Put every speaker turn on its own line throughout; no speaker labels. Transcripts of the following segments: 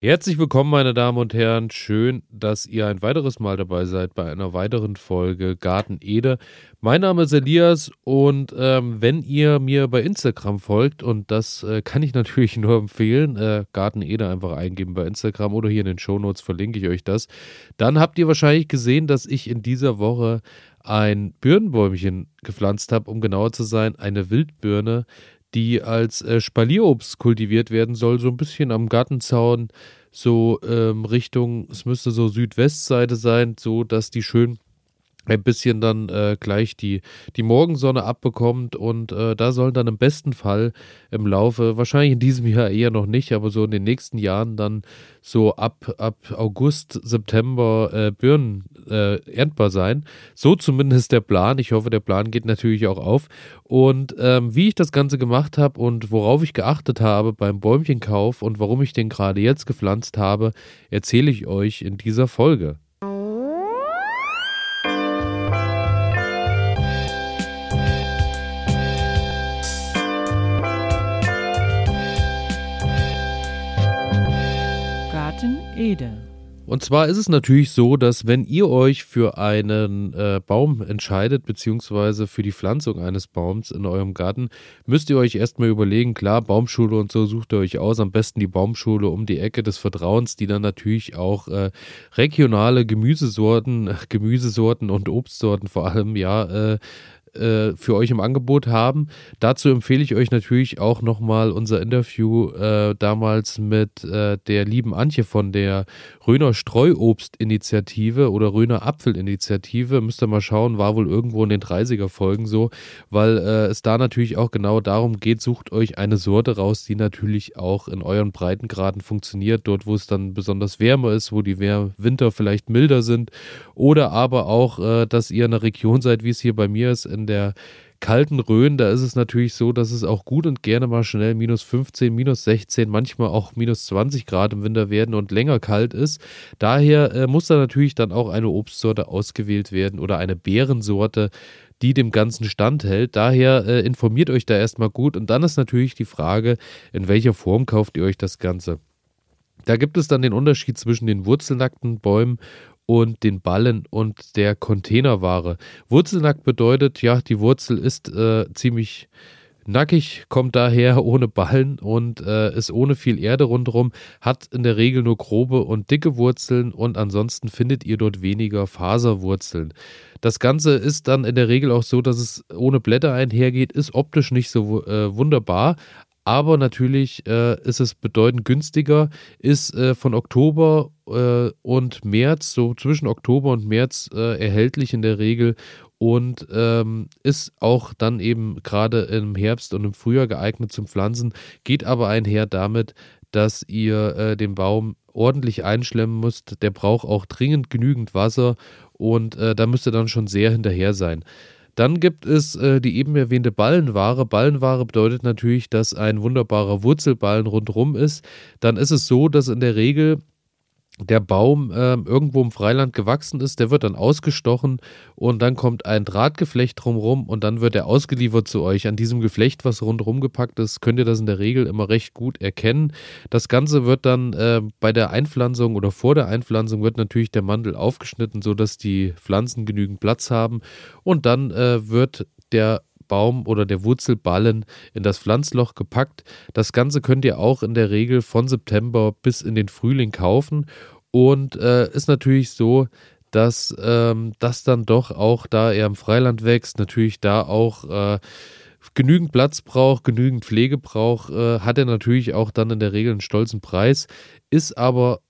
Herzlich willkommen, meine Damen und Herren. Schön, dass ihr ein weiteres Mal dabei seid bei einer weiteren Folge Garten Ede. Mein Name ist Elias und ähm, wenn ihr mir bei Instagram folgt, und das äh, kann ich natürlich nur empfehlen, äh, Garten Ede einfach eingeben bei Instagram oder hier in den Shownotes verlinke ich euch das, dann habt ihr wahrscheinlich gesehen, dass ich in dieser Woche ein Birnenbäumchen gepflanzt habe, um genauer zu sein, eine Wildbirne, die als äh, Spalierobst kultiviert werden soll, so ein bisschen am Gartenzaun, so ähm, Richtung, es müsste so Südwestseite sein, so dass die schön ein bisschen dann äh, gleich die, die Morgensonne abbekommt und äh, da sollen dann im besten Fall im Laufe, wahrscheinlich in diesem Jahr eher noch nicht, aber so in den nächsten Jahren dann so ab, ab August, September äh, Birnen äh, erntbar sein. So zumindest der Plan. Ich hoffe, der Plan geht natürlich auch auf. Und ähm, wie ich das Ganze gemacht habe und worauf ich geachtet habe beim Bäumchenkauf und warum ich den gerade jetzt gepflanzt habe, erzähle ich euch in dieser Folge. Ede. Und zwar ist es natürlich so, dass wenn ihr euch für einen äh, Baum entscheidet, beziehungsweise für die Pflanzung eines Baums in eurem Garten, müsst ihr euch erstmal überlegen, klar, Baumschule und so sucht ihr euch aus, am besten die Baumschule um die Ecke des Vertrauens, die dann natürlich auch äh, regionale Gemüsesorten, Gemüsesorten und Obstsorten vor allem, ja, äh, äh, für euch im Angebot haben. Dazu empfehle ich euch natürlich auch nochmal unser Interview äh, damals mit äh, der lieben Antje von der Röner Streuobst-Initiative oder Röner Apfel-Initiative. Müsst ihr mal schauen, war wohl irgendwo in den 30er-Folgen so, weil äh, es da natürlich auch genau darum geht, sucht euch eine Sorte raus, die natürlich auch in euren Breitengraden funktioniert, dort wo es dann besonders wärmer ist, wo die Winter vielleicht milder sind oder aber auch, äh, dass ihr in einer Region seid, wie es hier bei mir ist, in der kalten Rhön, da ist es natürlich so, dass es auch gut und gerne mal schnell minus 15, minus 16, manchmal auch minus 20 Grad im Winter werden und länger kalt ist. Daher äh, muss da natürlich dann auch eine Obstsorte ausgewählt werden oder eine Beerensorte, die dem Ganzen standhält. Daher äh, informiert euch da erstmal gut und dann ist natürlich die Frage, in welcher Form kauft ihr euch das Ganze. Da gibt es dann den Unterschied zwischen den wurzelnackten Bäumen und den Ballen und der Containerware. Wurzelnackt bedeutet, ja, die Wurzel ist äh, ziemlich nackig, kommt daher ohne Ballen und äh, ist ohne viel Erde rundherum, hat in der Regel nur grobe und dicke Wurzeln und ansonsten findet ihr dort weniger Faserwurzeln. Das Ganze ist dann in der Regel auch so, dass es ohne Blätter einhergeht, ist optisch nicht so äh, wunderbar, aber natürlich äh, ist es bedeutend günstiger, ist äh, von Oktober äh, und März, so zwischen Oktober und März äh, erhältlich in der Regel und ähm, ist auch dann eben gerade im Herbst und im Frühjahr geeignet zum Pflanzen, geht aber einher damit, dass ihr äh, den Baum ordentlich einschlemmen müsst. Der braucht auch dringend genügend Wasser und äh, da müsst ihr dann schon sehr hinterher sein. Dann gibt es äh, die eben erwähnte Ballenware. Ballenware bedeutet natürlich, dass ein wunderbarer Wurzelballen rundherum ist. Dann ist es so, dass in der Regel der Baum äh, irgendwo im Freiland gewachsen ist, der wird dann ausgestochen und dann kommt ein Drahtgeflecht drumherum und dann wird er ausgeliefert zu euch. An diesem Geflecht, was rundherum gepackt ist, könnt ihr das in der Regel immer recht gut erkennen. Das Ganze wird dann äh, bei der Einpflanzung oder vor der Einpflanzung wird natürlich der Mandel aufgeschnitten, sodass die Pflanzen genügend Platz haben und dann äh, wird der Baum oder der Wurzelballen in das Pflanzloch gepackt. Das Ganze könnt ihr auch in der Regel von September bis in den Frühling kaufen und äh, ist natürlich so, dass ähm, das dann doch auch, da er im Freiland wächst, natürlich da auch äh, genügend Platz braucht, genügend Pflege braucht, äh, hat er natürlich auch dann in der Regel einen stolzen Preis, ist aber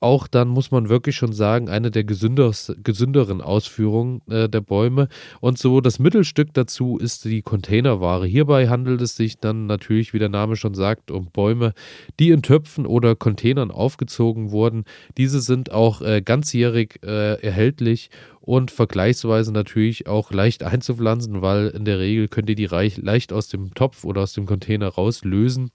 auch dann muss man wirklich schon sagen, eine der gesünderen Ausführungen äh, der Bäume. Und so das Mittelstück dazu ist die Containerware. Hierbei handelt es sich dann natürlich, wie der Name schon sagt, um Bäume, die in Töpfen oder Containern aufgezogen wurden. Diese sind auch äh, ganzjährig äh, erhältlich und vergleichsweise natürlich auch leicht einzupflanzen, weil in der Regel könnt ihr die leicht aus dem Topf oder aus dem Container rauslösen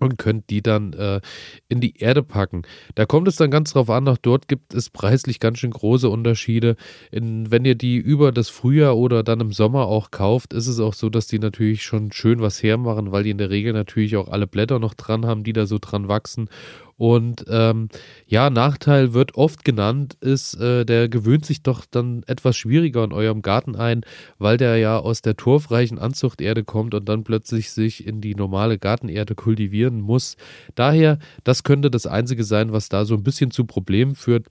und könnt die dann äh, in die Erde packen. Da kommt es dann ganz drauf an, auch dort gibt es preislich ganz schön große Unterschiede. In, wenn ihr die über das Frühjahr oder dann im Sommer auch kauft, ist es auch so, dass die natürlich schon schön was hermachen, weil die in der Regel natürlich auch alle Blätter noch dran haben, die da so dran wachsen Und ähm, ja, Nachteil wird oft genannt, ist, äh, der gewöhnt sich doch dann etwas schwieriger in eurem Garten ein, weil der ja aus der torfreichen Anzuchterde kommt und dann plötzlich sich in die normale Gartenerde kultivieren muss. Daher, das könnte das Einzige sein, was da so ein bisschen zu Problemen führt.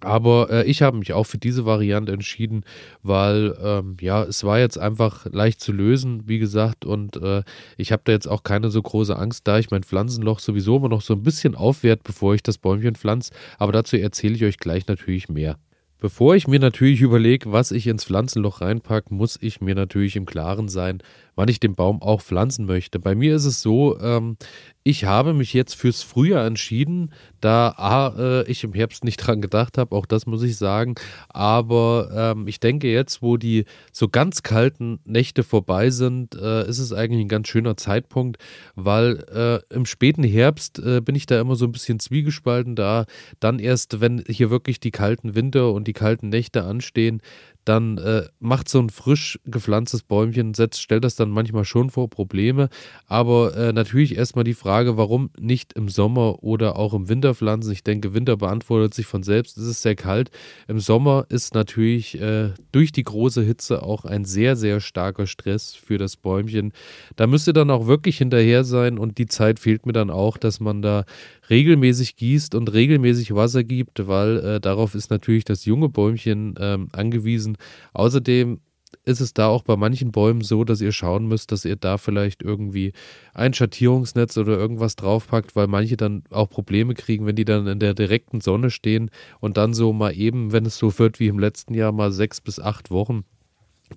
Aber äh, ich habe mich auch für diese Variante entschieden, weil ähm, ja, es war jetzt einfach leicht zu lösen, wie gesagt, und äh, ich habe da jetzt auch keine so große Angst, da ich mein Pflanzenloch sowieso immer noch so ein bisschen aufwert, bevor ich das Bäumchen pflanze. Aber dazu erzähle ich euch gleich natürlich mehr. Bevor ich mir natürlich überlege, was ich ins Pflanzenloch reinpacke, muss ich mir natürlich im Klaren sein, wann ich den Baum auch pflanzen möchte. Bei mir ist es so, ähm, ich habe mich jetzt fürs Frühjahr entschieden, da äh, ich im Herbst nicht dran gedacht habe, auch das muss ich sagen. Aber ähm, ich denke jetzt, wo die so ganz kalten Nächte vorbei sind, äh, ist es eigentlich ein ganz schöner Zeitpunkt, weil äh, im späten Herbst äh, bin ich da immer so ein bisschen zwiegespalten, da dann erst, wenn hier wirklich die kalten Winter und die kalten Nächte anstehen, dann äh, macht so ein frisch gepflanztes Bäumchen, setzt, stellt das dann manchmal schon vor Probleme. Aber äh, natürlich erstmal die Frage, warum nicht im Sommer oder auch im Winter pflanzen. Ich denke, Winter beantwortet sich von selbst. Es ist sehr kalt. Im Sommer ist natürlich äh, durch die große Hitze auch ein sehr, sehr starker Stress für das Bäumchen. Da müsst ihr dann auch wirklich hinterher sein und die Zeit fehlt mir dann auch, dass man da regelmäßig gießt und regelmäßig Wasser gibt, weil äh, darauf ist natürlich das junge Bäumchen ähm, angewiesen. Außerdem ist es da auch bei manchen Bäumen so, dass ihr schauen müsst, dass ihr da vielleicht irgendwie ein Schattierungsnetz oder irgendwas draufpackt, weil manche dann auch Probleme kriegen, wenn die dann in der direkten Sonne stehen und dann so mal eben, wenn es so wird wie im letzten Jahr, mal sechs bis acht Wochen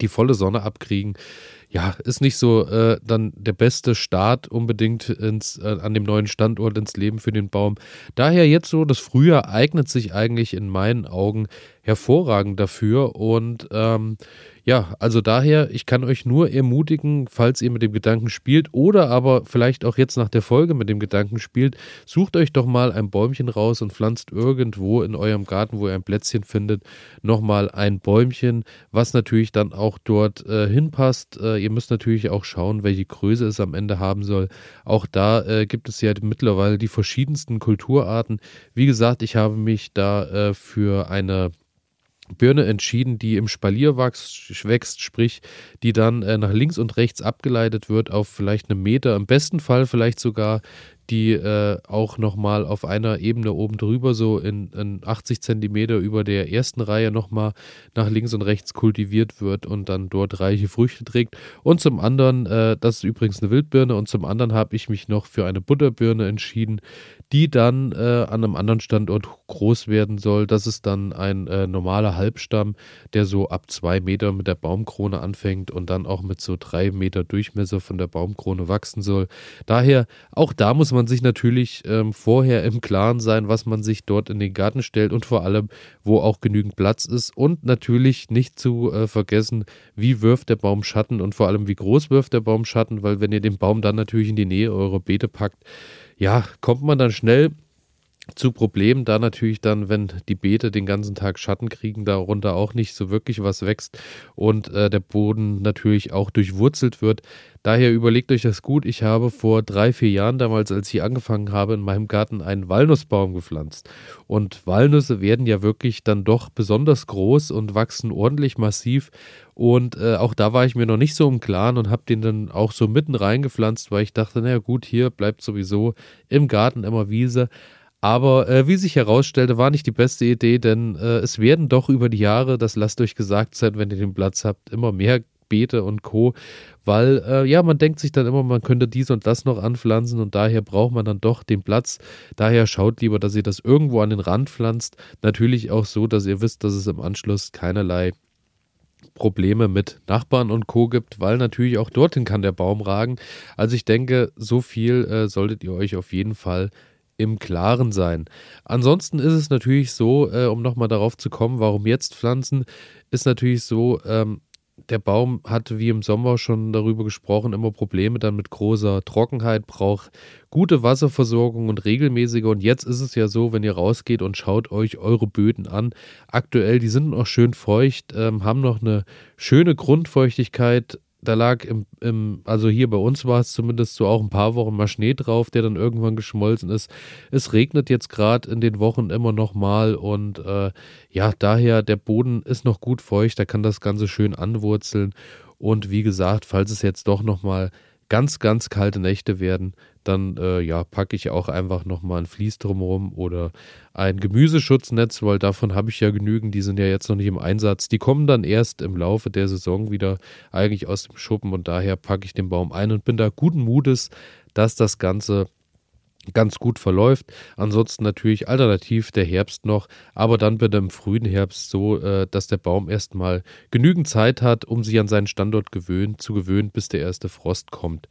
die volle Sonne abkriegen ja, ist nicht so äh, dann der beste Start unbedingt ins, äh, an dem neuen Standort ins Leben für den Baum. Daher jetzt so, das Frühjahr eignet sich eigentlich in meinen Augen hervorragend dafür und ähm, ja, also daher, ich kann euch nur ermutigen, falls ihr mit dem Gedanken spielt oder aber vielleicht auch jetzt nach der Folge mit dem Gedanken spielt, sucht euch doch mal ein Bäumchen raus und pflanzt irgendwo in eurem Garten, wo ihr ein Plätzchen findet, nochmal ein Bäumchen, was natürlich dann auch dort äh, hinpasst. Äh, ihr müsst natürlich auch schauen, welche Größe es am Ende haben soll. Auch da äh, gibt es ja mittlerweile die verschiedensten Kulturarten. Wie gesagt, ich habe mich da äh, für eine Birne entschieden, die im Spalier wächst, sprich, die dann äh, nach links und rechts abgeleitet wird auf vielleicht einen Meter, im besten Fall vielleicht sogar die äh, auch nochmal auf einer Ebene oben drüber, so in, in 80 Zentimeter über der ersten Reihe nochmal nach links und rechts kultiviert wird und dann dort reiche Früchte trägt. Und zum anderen, äh, das ist übrigens eine Wildbirne, und zum anderen habe ich mich noch für eine Butterbirne entschieden, die dann äh, an einem anderen Standort groß werden soll. Das ist dann ein äh, normaler Halbstamm, der so ab zwei Meter mit der Baumkrone anfängt und dann auch mit so drei Meter Durchmesser von der Baumkrone wachsen soll. Daher, auch da muss man man sich natürlich ähm, vorher im Klaren sein, was man sich dort in den Garten stellt und vor allem, wo auch genügend Platz ist. Und natürlich nicht zu äh, vergessen, wie wirft der Baum Schatten und vor allem, wie groß wirft der Baum Schatten, weil wenn ihr den Baum dann natürlich in die Nähe eurer Beete packt, ja, kommt man dann schnell zu Problemen, da natürlich dann, wenn die Beete den ganzen Tag Schatten kriegen, darunter auch nicht so wirklich was wächst und äh, der Boden natürlich auch durchwurzelt wird. Daher überlegt euch das gut. Ich habe vor drei, vier Jahren damals, als ich angefangen habe, in meinem Garten einen Walnussbaum gepflanzt. Und Walnüsse werden ja wirklich dann doch besonders groß und wachsen ordentlich massiv. Und äh, auch da war ich mir noch nicht so im Klaren und habe den dann auch so mitten reingepflanzt, weil ich dachte, naja gut, hier bleibt sowieso im Garten immer Wiese. Aber äh, wie sich herausstellte, war nicht die beste Idee, denn äh, es werden doch über die Jahre, das lasst euch gesagt sein, wenn ihr den Platz habt, immer mehr Beete und Co. Weil, äh, ja, man denkt sich dann immer, man könnte dies und das noch anpflanzen und daher braucht man dann doch den Platz. Daher schaut lieber, dass ihr das irgendwo an den Rand pflanzt. Natürlich auch so, dass ihr wisst, dass es im Anschluss keinerlei Probleme mit Nachbarn und Co. gibt, weil natürlich auch dorthin kann der Baum ragen. Also ich denke, so viel äh, solltet ihr euch auf jeden Fall im Klaren sein. Ansonsten ist es natürlich so, äh, um nochmal darauf zu kommen, warum jetzt pflanzen, ist natürlich so, ähm, der Baum hat, wie im Sommer schon darüber gesprochen, immer Probleme dann mit großer Trockenheit, braucht gute Wasserversorgung und regelmäßige. Und jetzt ist es ja so, wenn ihr rausgeht und schaut euch eure Böden an, aktuell, die sind noch schön feucht, ähm, haben noch eine schöne Grundfeuchtigkeit da lag im, im, also hier bei uns war es zumindest so auch ein paar Wochen mal Schnee drauf, der dann irgendwann geschmolzen ist. Es regnet jetzt gerade in den Wochen immer noch mal und äh, ja, daher der Boden ist noch gut feucht, da kann das Ganze schön anwurzeln. Und wie gesagt, falls es jetzt doch noch mal ganz, ganz kalte Nächte werden, dann äh, ja, packe ich auch einfach nochmal ein Vlies drumherum oder ein Gemüseschutznetz, weil davon habe ich ja genügend, die sind ja jetzt noch nicht im Einsatz. Die kommen dann erst im Laufe der Saison wieder eigentlich aus dem Schuppen und daher packe ich den Baum ein und bin da guten Mutes, dass das Ganze ganz gut verläuft. Ansonsten natürlich alternativ der Herbst noch, aber dann bitte im frühen Herbst so, äh, dass der Baum erstmal genügend Zeit hat, um sich an seinen Standort gewöhnen, zu gewöhnen, bis der erste Frost kommt.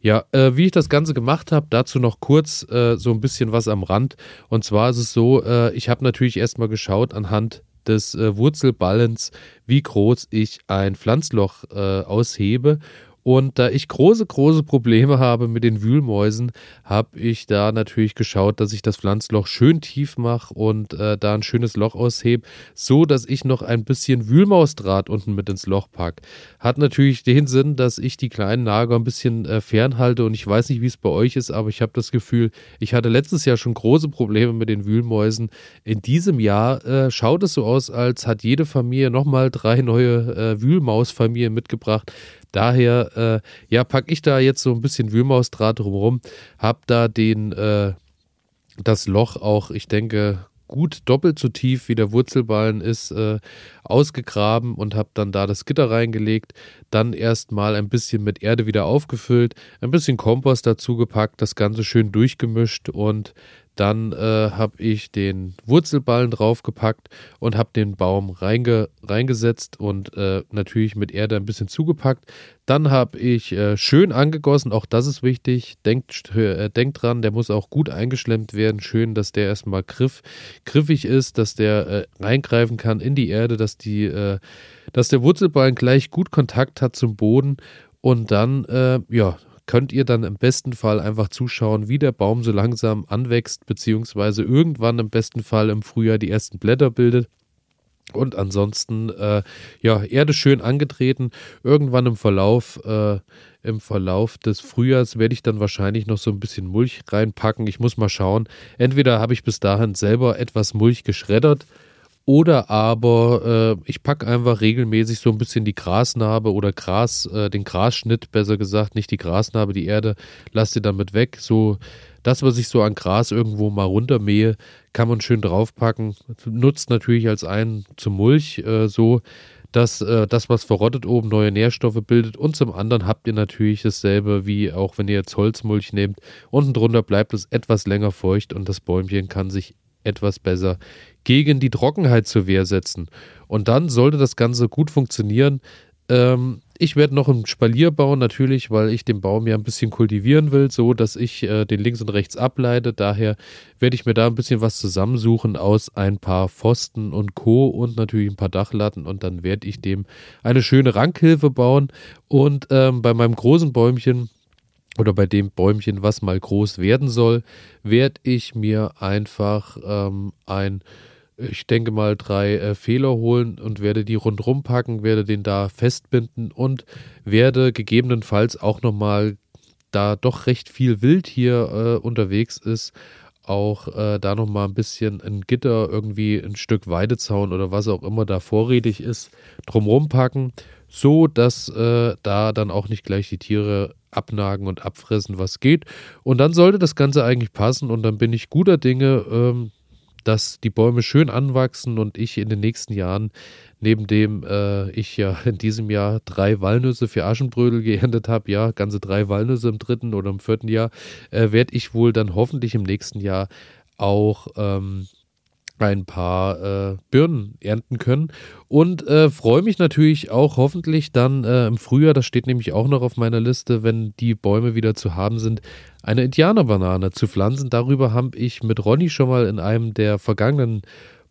Ja, äh, wie ich das Ganze gemacht habe, dazu noch kurz äh, so ein bisschen was am Rand. Und zwar ist es so, äh, ich habe natürlich erstmal geschaut anhand des äh, Wurzelballens, wie groß ich ein Pflanzloch äh, aushebe und da ich große, große Probleme habe mit den Wühlmäusen, habe ich da natürlich geschaut, dass ich das Pflanzloch schön tief mache und äh, da ein schönes Loch aushebe, so dass ich noch ein bisschen Wühlmausdraht unten mit ins Loch packe. Hat natürlich den Sinn, dass ich die kleinen Nager ein bisschen äh, fernhalte und ich weiß nicht, wie es bei euch ist, aber ich habe das Gefühl, ich hatte letztes Jahr schon große Probleme mit den Wühlmäusen. In diesem Jahr äh, schaut es so aus, als hat jede Familie nochmal drei neue äh, Wühlmausfamilien mitgebracht. Daher, äh, ja, packe ich da jetzt so ein bisschen Wühlmausdraht drumherum, habe da den, äh, das Loch auch, ich denke, gut doppelt so tief wie der Wurzelballen ist, äh, ausgegraben und habe dann da das Gitter reingelegt, dann erstmal ein bisschen mit Erde wieder aufgefüllt, ein bisschen Kompost dazu gepackt, das Ganze schön durchgemischt und dann äh, habe ich den Wurzelballen draufgepackt und habe den Baum reinge reingesetzt und äh, natürlich mit Erde ein bisschen zugepackt. Dann habe ich äh, schön angegossen, auch das ist wichtig. Denkt, äh, denkt dran, der muss auch gut eingeschlemmt werden. Schön, dass der erstmal griff, griffig ist, dass der äh, reingreifen kann in die Erde, dass, die, äh, dass der Wurzelballen gleich gut Kontakt hat zum Boden. Und dann, ja, könnt ihr dann im besten Fall einfach zuschauen, wie der Baum so langsam anwächst, beziehungsweise irgendwann im besten Fall im Frühjahr die ersten Blätter bildet. Und ansonsten, äh, ja, Erde schön angetreten. Irgendwann im Verlauf, äh, im Verlauf des Frühjahrs werde ich dann wahrscheinlich noch so ein bisschen Mulch reinpacken. Ich muss mal schauen. Entweder habe ich bis dahin selber etwas Mulch geschreddert oder aber äh, ich packe einfach regelmäßig so ein bisschen die Grasnarbe oder Gras, äh, den Grasschnitt, besser gesagt, nicht die Grasnarbe, die Erde, lass sie damit weg. So das, was ich so an Gras irgendwo mal runtermähe, kann man schön draufpacken. Nutzt natürlich als einen zum Mulch äh, so, dass äh, das, was verrottet oben, neue Nährstoffe bildet. Und zum anderen habt ihr natürlich dasselbe, wie auch wenn ihr jetzt Holzmulch nehmt. Unten drunter bleibt es etwas länger feucht und das Bäumchen kann sich etwas besser gegen die Trockenheit zur Wehr setzen. Und dann sollte das Ganze gut funktionieren. Ähm, ich werde noch einen Spalier bauen, natürlich, weil ich den Baum ja ein bisschen kultivieren will, so dass ich äh, den links und rechts ableite. Daher werde ich mir da ein bisschen was zusammensuchen aus ein paar Pfosten und Co. und natürlich ein paar Dachlatten und dann werde ich dem eine schöne Rankhilfe bauen. Und ähm, bei meinem großen Bäumchen oder bei dem Bäumchen, was mal groß werden soll, werde ich mir einfach ähm, ein, ich denke mal, drei äh, Fehler holen und werde die rundrum packen, werde den da festbinden und werde gegebenenfalls auch nochmal, da doch recht viel Wild hier äh, unterwegs ist, auch äh, da nochmal ein bisschen ein Gitter, irgendwie ein Stück Weidezaun oder was auch immer da vorrätig ist, drumrum packen, so dass äh, da dann auch nicht gleich die Tiere abnagen und abfressen, was geht. Und dann sollte das Ganze eigentlich passen und dann bin ich guter Dinge, ähm, dass die Bäume schön anwachsen und ich in den nächsten Jahren, neben dem äh, ich ja in diesem Jahr drei Walnüsse für Aschenbrödel geerntet habe, ja, ganze drei Walnüsse im dritten oder im vierten Jahr, äh, werde ich wohl dann hoffentlich im nächsten Jahr auch ähm, ein paar äh, Birnen ernten können. Und äh, freue mich natürlich auch hoffentlich dann äh, im Frühjahr, das steht nämlich auch noch auf meiner Liste, wenn die Bäume wieder zu haben sind, eine Indianerbanane zu pflanzen. Darüber habe ich mit Ronny schon mal in einem der vergangenen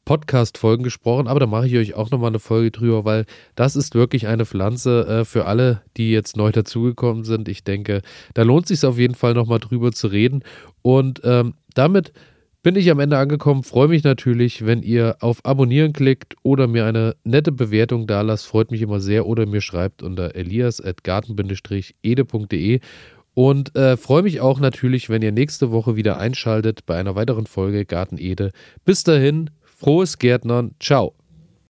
Podcast-Folgen gesprochen, aber da mache ich euch auch nochmal eine Folge drüber, weil das ist wirklich eine Pflanze äh, für alle, die jetzt neu dazugekommen sind. Ich denke, da lohnt es sich auf jeden Fall nochmal drüber zu reden. Und ähm, damit bin ich am Ende angekommen. Freue mich natürlich, wenn ihr auf Abonnieren klickt oder mir eine nette Bewertung da lasst. Freut mich immer sehr. Oder mir schreibt unter elias.garten-ede.de. Und äh, freue mich auch natürlich, wenn ihr nächste Woche wieder einschaltet bei einer weiteren Folge Garten Ede. Bis dahin, frohes Gärtnern. Ciao.